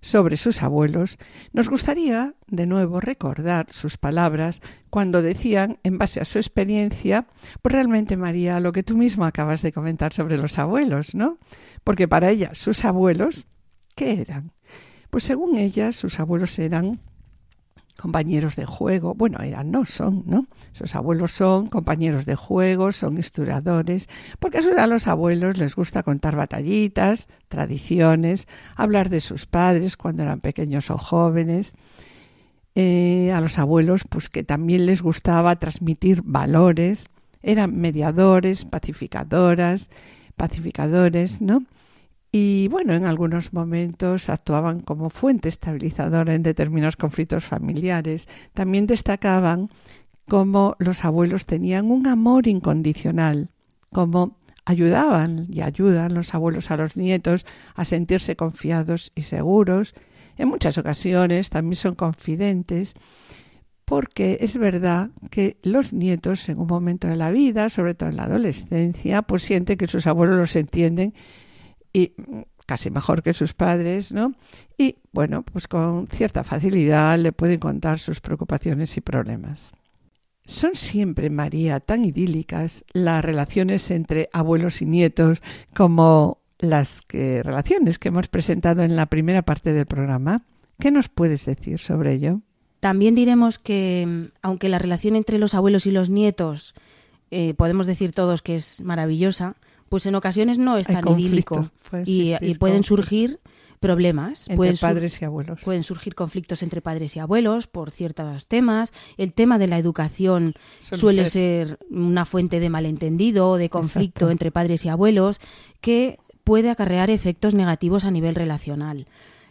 sobre sus abuelos, nos gustaría de nuevo recordar sus palabras cuando decían, en base a su experiencia, pues realmente María, lo que tú misma acabas de comentar sobre los abuelos, ¿no? Porque para ella, sus abuelos, ¿qué eran? Pues según ella, sus abuelos eran compañeros de juego, bueno, eran, no son, ¿no? Sus abuelos son compañeros de juego, son historiadores, porque a los abuelos les gusta contar batallitas, tradiciones, hablar de sus padres cuando eran pequeños o jóvenes. Eh, a los abuelos, pues que también les gustaba transmitir valores, eran mediadores, pacificadoras, pacificadores, ¿no? Y bueno, en algunos momentos actuaban como fuente estabilizadora en determinados conflictos familiares. También destacaban cómo los abuelos tenían un amor incondicional, cómo ayudaban y ayudan los abuelos a los nietos a sentirse confiados y seguros. En muchas ocasiones también son confidentes porque es verdad que los nietos en un momento de la vida, sobre todo en la adolescencia, pues sienten que sus abuelos los entienden y casi mejor que sus padres, ¿no? Y bueno, pues con cierta facilidad le pueden contar sus preocupaciones y problemas. Son siempre, María, tan idílicas las relaciones entre abuelos y nietos como las que, relaciones que hemos presentado en la primera parte del programa. ¿Qué nos puedes decir sobre ello? También diremos que, aunque la relación entre los abuelos y los nietos eh, podemos decir todos que es maravillosa, pues en ocasiones no es tan idílico y, pueden surgir problemas. Entre pueden padres y abuelos. Pueden surgir conflictos entre padres y abuelos por ciertos temas. El tema de la educación suele, ser. una fuente de malentendido o de conflicto entre padres y abuelos que puede acarrear efectos negativos a nivel relacional.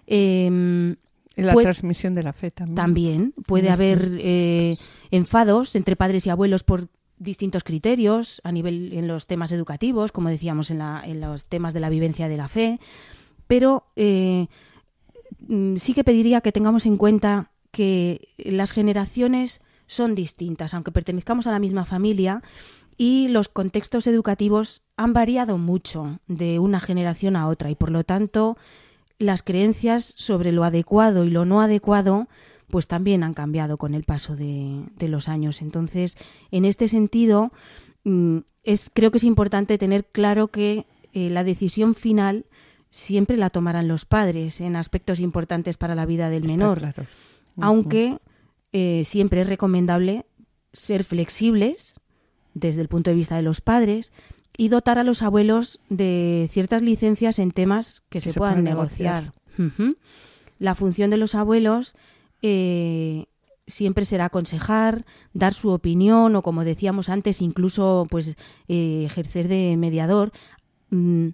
Eh, la transmisión de la fe también. También puede haber eh, enfados entre padres y abuelos por distintos criterios a nivel en los temas educativos, como decíamos en, la, en los temas de la vivencia de la fe, pero eh, mm, sí que pediría que tengamos en cuenta que las generaciones son distintas, aunque pertenezcamos a la misma familia, y los contextos educativos han variado mucho de una generación a otra, y por lo tanto las creencias sobre lo adecuado y lo no adecuado pues también han cambiado con el paso de, los años. Entonces, en este sentido, mm, es, creo que es importante tener claro que eh, la decisión final siempre la tomarán los padres en aspectos importantes para la vida del menor. Aunque eh, siempre es recomendable ser flexibles desde el punto de vista de los padres y dotar a los abuelos de ciertas licencias en temas que, se, puedan negociar. La función de los abuelos eh, siempre será aconsejar, dar su opinión o, como decíamos antes, incluso pues eh, ejercer de mediador, mm,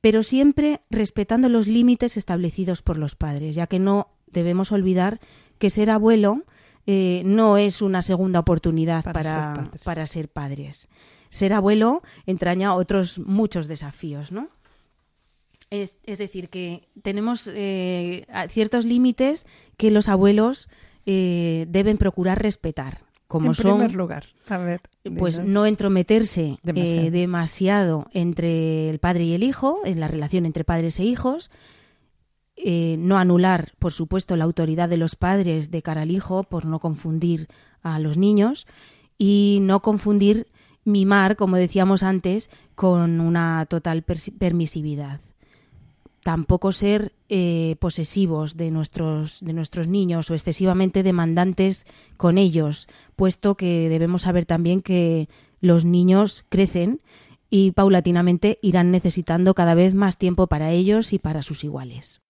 pero siempre respetando los límites establecidos por los padres, ya que no debemos olvidar que ser abuelo eh, no es una segunda oportunidad para, para, ser padres. Ser abuelo entraña otros muchos desafíos, ¿no? Es, decir, que tenemos eh, ciertos límites que los abuelos eh, deben procurar respetar. Como en son, primer lugar, pues no entrometerse eh, demasiado. entre el padre y el hijo, en la relación entre padres e hijos, no anular, por supuesto, la autoridad de los padres de cara al hijo por no confundir a los niños y no confundir mimar, como decíamos antes, con una total permisividad tampoco ser eh, posesivos de nuestros, de nuestros niños o excesivamente demandantes con ellos, puesto que debemos saber también que los niños crecen y paulatinamente irán necesitando cada vez más tiempo para ellos y para sus iguales.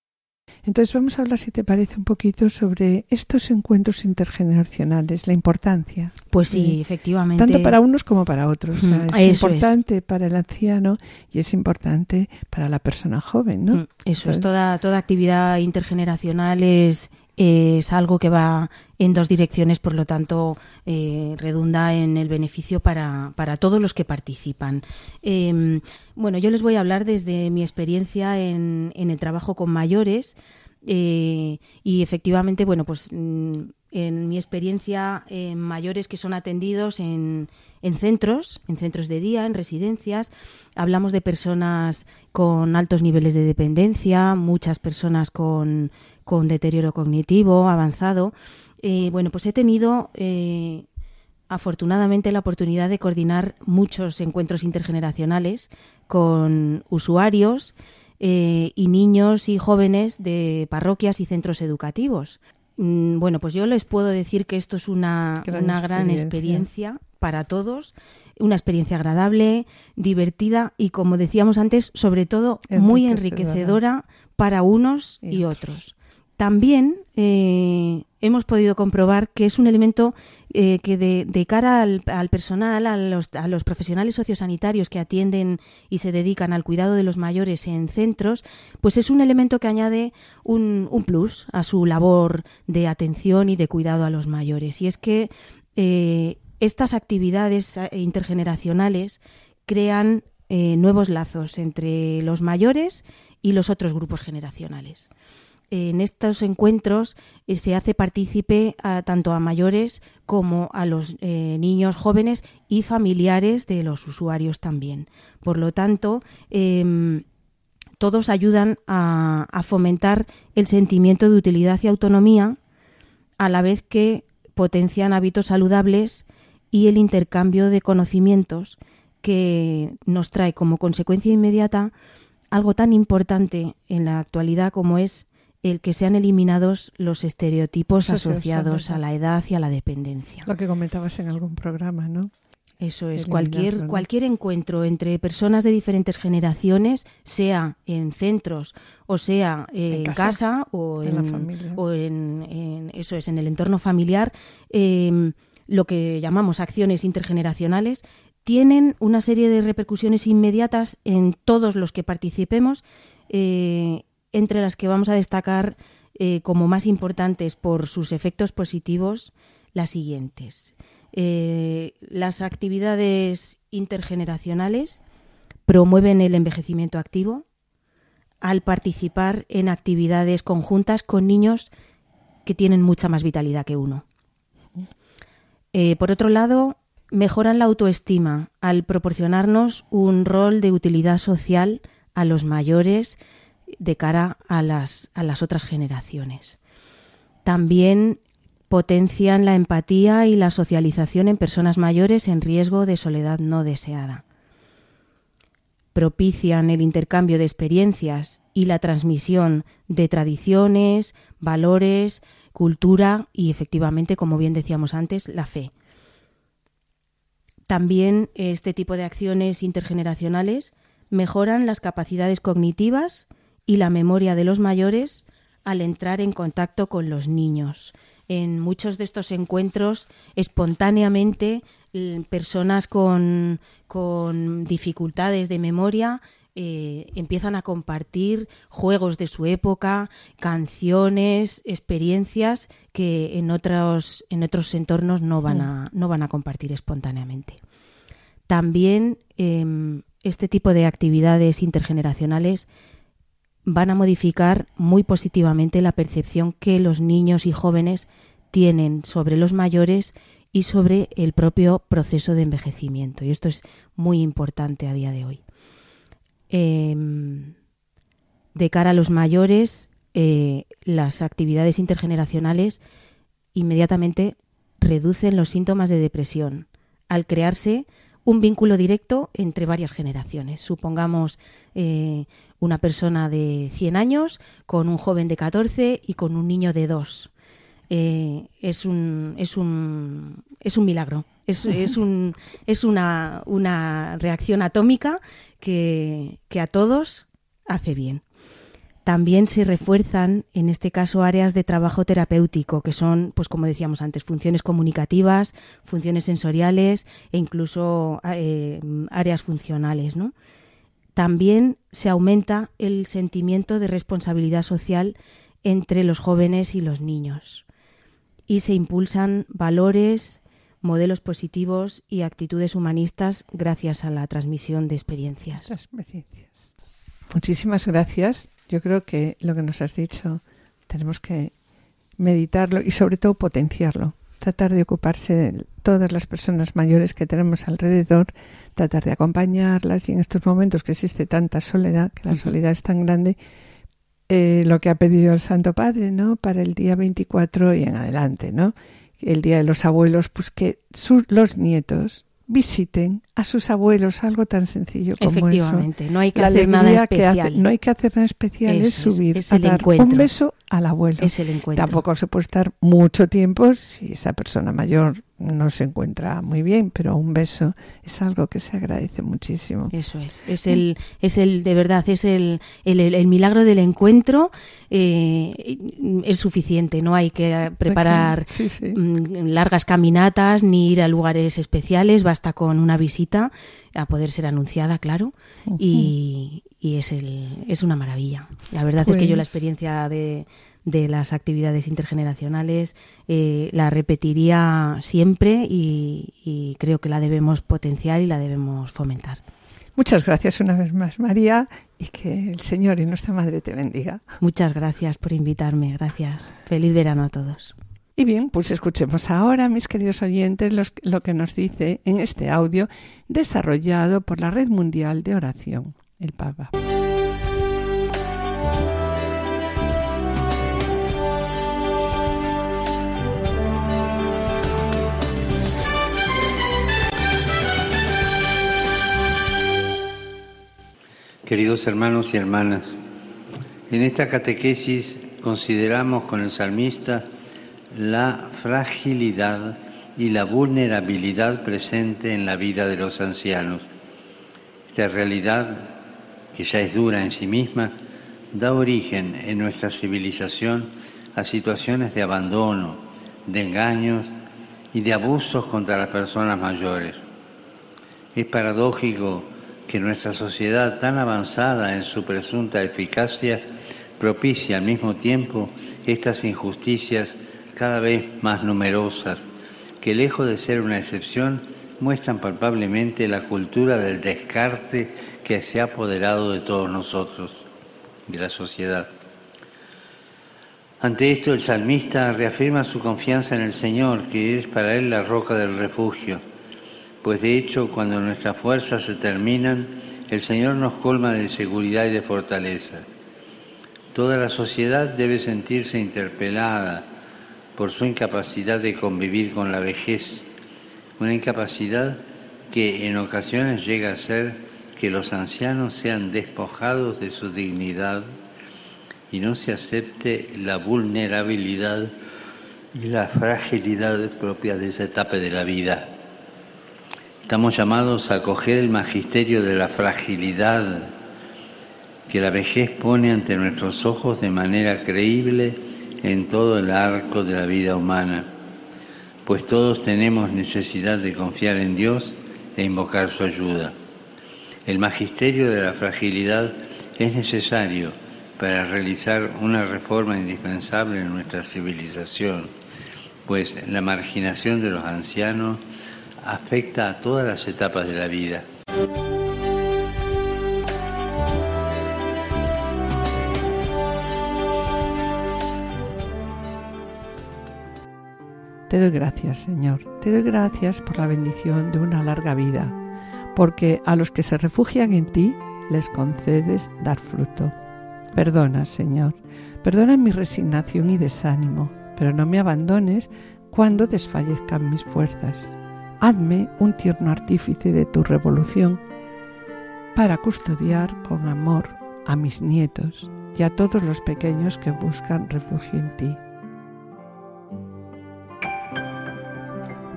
Entonces vamos a hablar, si te parece, un poquito sobre estos encuentros intergeneracionales, la importancia. Pues sí, efectivamente. Tanto para unos como para otros. es importante para el anciano y es importante para la persona joven, ¿no? Mm, eso es, toda, toda actividad intergeneracional es, es algo que va en dos direcciones, por lo tanto, eh, redunda en el beneficio para, para todos los que participan. Em, bueno, yo les voy a hablar desde mi experiencia en, en el trabajo con mayores. Eh, y efectivamente, bueno, pues mm, en mi experiencia, en mayores que son atendidos en, en centros, en centros de día, en residencias. Hablamos de personas con altos niveles de dependencia, muchas personas con, deterioro cognitivo avanzado. Eh, bueno, pues he tenido eh, afortunadamente la oportunidad de coordinar muchos encuentros intergeneracionales con usuarios eh, y niños y jóvenes de parroquias y centros educativos. Mm, bueno, pues yo les puedo decir que esto es una una gran experiencia. para todos, una experiencia agradable, divertida y, como decíamos antes, sobre todo muy enriquecedora para unos y otros. También eh, hemos podido comprobar que es un elemento eh, que de, cara al, personal, a los, profesionales sociosanitarios que atienden y se dedican al cuidado de los mayores en centros, pues es un elemento que añade un, un plus a su labor de atención y de cuidado a los mayores. Y es que eh, estas actividades intergeneracionales crean nuevos lazos entre los mayores y los otros grupos generacionales en estos encuentros eh, se hace partícipe tanto a mayores como a los eh, niños jóvenes y familiares de los usuarios también. Por lo tanto, em, todos ayudan a, fomentar el sentimiento de utilidad y autonomía, a la vez que potencian hábitos saludables y el intercambio de conocimientos que nos trae como consecuencia inmediata algo tan importante en la actualidad como es el que sean eliminados los estereotipos asociados a la edad y a la dependencia. Lo que comentabas en algún programa, ¿no? Eso es, cualquier, cualquier encuentro entre personas de diferentes generaciones, sea en centros o sea en, casa, o, en, o en, eso es, en el entorno familiar, em, lo que llamamos acciones intergeneracionales, tienen una serie de repercusiones inmediatas en todos los que participemos eh, entre las que vamos a destacar eh, como más importantes por sus efectos positivos las siguientes. Eh, las actividades intergeneracionales promueven el envejecimiento activo al participar en actividades conjuntas con niños que tienen mucha más vitalidad que uno. Eh, por otro lado, mejoran la autoestima al proporcionarnos un rol de utilidad social a los mayores de cara a las, a las otras generaciones. También potencian la empatía y la socialización en personas mayores en riesgo de soledad no deseada. Propician el intercambio de experiencias y la transmisión de tradiciones, valores, cultura y efectivamente, como bien decíamos antes, la fe. También este tipo de acciones intergeneracionales mejoran las capacidades cognitivas y la memoria de los mayores al entrar en contacto con los niños. En muchos de estos encuentros, espontáneamente, personas con, dificultades de memoria eh, empiezan a compartir juegos de su época, canciones, experiencias que en otros, en otros entornos no van, a, no van a compartir espontáneamente. También em, este tipo de actividades intergeneracionales van a modificar muy positivamente la percepción que los niños y jóvenes tienen sobre los mayores y sobre el propio proceso de envejecimiento. Y esto es muy importante a día de hoy. Em, de cara a los mayores, eh, las actividades intergeneracionales inmediatamente reducen los síntomas de depresión al crearse un vínculo directo entre varias generaciones. Supongamos eh, una persona de 100 años con un joven de 14 y con un niño de 2. Eh, es, un, es, un, es un milagro. Es, (laughs) es, un, es una, una reacción atómica que, que a todos hace bien. También se refuerzan, en este caso, áreas de trabajo terapéutico, que son, pues como decíamos antes, funciones comunicativas, funciones sensoriales e incluso eh, áreas funcionales. También se aumenta el sentimiento de responsabilidad social entre los jóvenes y los niños. Y se impulsan valores, modelos positivos y actitudes humanistas gracias a la transmisión de experiencias. Muchísimas gracias yo creo que lo que nos has dicho tenemos que meditarlo y sobre todo potenciarlo. Tratar de ocuparse de todas las personas mayores que tenemos alrededor, tratar de acompañarlas y en estos momentos que existe tanta soledad, que la soledad es tan grande, eh, lo que ha pedido el Santo Padre, ¿no? Para el día 24 y en adelante, ¿no? El día de los abuelos, pues que sus, los nietos visiten a sus abuelos, algo tan sencillo como Efectivamente, eso. no hay que La hacer nada alegría que especial. hace- no hay que hacer nada especial, es Eso es, subir es a dar encuentro. un beso al abuelo. Es el encuentro. Tampoco se puede estar mucho tiempo si esa persona mayor no se encuentra muy bien, pero un beso es algo que se agradece muchísimo. Eso es, es el, es el, de verdad, es el, el, el- milagro del encuentro, eh, es suficiente, no hay que preparar Sí, sí. mm, largas caminatas ni ir a lugares especiales, basta con una visita a poder ser anunciada, claro, y, y es, el, es una maravilla. La verdad es que yo la Pues- experiencia de, de las actividades intergeneracionales eh, la repetiría siempre y, y creo que la debemos potenciar y la debemos fomentar. Muchas gracias una vez más, María, y que el Señor y nuestra Madre te bendiga. Muchas gracias por invitarme, gracias. Feliz verano a todos. Y bien, pues escuchemos ahora, mis queridos oyentes, los- lo que nos dice en este audio desarrollado por la Red Mundial de Oración, el Papa. Queridos hermanos y hermanas, en esta catequesis consideramos con el salmista la fragilidad y la vulnerabilidad presente en la vida de los ancianos. Esta realidad, que ya es dura en sí misma, da origen en nuestra civilización a situaciones de abandono, de engaños y de abusos contra las personas mayores. Es paradójico que nuestra sociedad tan avanzada en su presunta eficacia propicia al mismo tiempo estas injusticias cada vez más numerosas, que lejos de ser una excepción, muestran palpablemente la cultura del descarte que se ha apoderado de todos nosotros, de la sociedad. Ante esto el salmista reafirma su confianza en el Señor, que es para él la roca del refugio pues de hecho cuando nuestras fuerzas se terminan, el Señor nos colma de seguridad y de fortaleza. Toda la sociedad debe sentirse interpelada por su incapacidad de convivir con la vejez, una incapacidad que en ocasiones llega a ser que los ancianos sean despojados de su dignidad y no se acepte la vulnerabilidad y la fragilidad propia de esa etapa de la vida. Estamos llamados a acoger el magisterio de la fragilidad que la vejez pone ante nuestros ojos de manera creíble en todo el arco de la vida humana, pues todos tenemos necesidad de confiar en Dios e invocar su ayuda. El magisterio de la fragilidad es necesario para realizar una reforma indispensable en nuestra civilización, pues la marginación de los ancianos afecta a todas las etapas de la vida. Te doy gracias, Señor. Te doy gracias por la bendición de una larga vida, porque a los que se refugian en ti les concedes dar fruto. Perdona, Señor. Perdona mi resignación y desánimo, pero no me abandones cuando desfallezcan mis fuerzas. Hazme un tierno artífice de tu revolución para custodiar con amor a mis nietos y a todos los pequeños que buscan refugio en ti.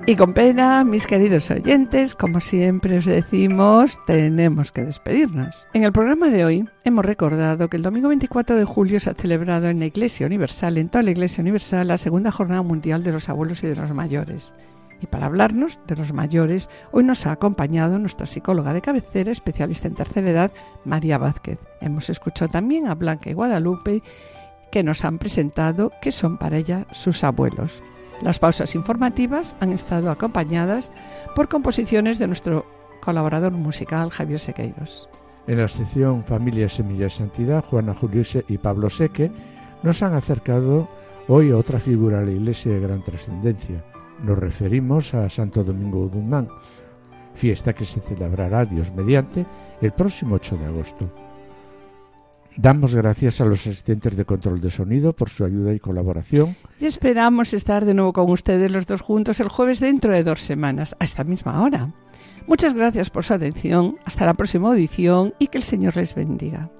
Y con pena, mis queridos oyentes, como siempre os decimos, tenemos que despedirnos. En el programa de hoy hemos recordado que el domingo 24 de julio se ha celebrado en la Iglesia Universal, en toda la Iglesia Universal, la segunda jornada mundial de los abuelos y de los mayores. Y para hablarnos de los mayores, hoy nos ha acompañado nuestra psicóloga de cabecera, especialista en tercera edad, María Vázquez. Hemos escuchado también a Blanca y Guadalupe, que nos han presentado que son para ella sus abuelos. Las pausas informativas han estado acompañadas por composiciones de nuestro colaborador musical Javier Sequeiros. En la sección Familia Semilla Santidad, Juana Juliuse y Pablo Seque nos han acercado Hoy otra figura de la Iglesia de gran trascendencia. Nos referimos a Santo Domingo Guzmán, fiesta que se celebrará, Dios mediante, el próximo 8 de agosto. Damos gracias a los asistentes de control de sonido por su ayuda y colaboración. Y esperamos estar de nuevo con ustedes los dos juntos el jueves dentro de dos semanas, a esta misma hora. Muchas gracias por su atención, hasta la próxima audición y que el Señor les bendiga.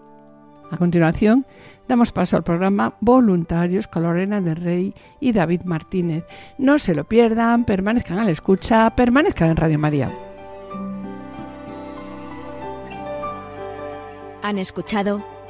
A continuación, damos paso al programa Voluntarios con Lorena del Rey y David Martínez. No se lo pierdan, permanezcan a la escucha, permanezcan en Radio María. Han escuchado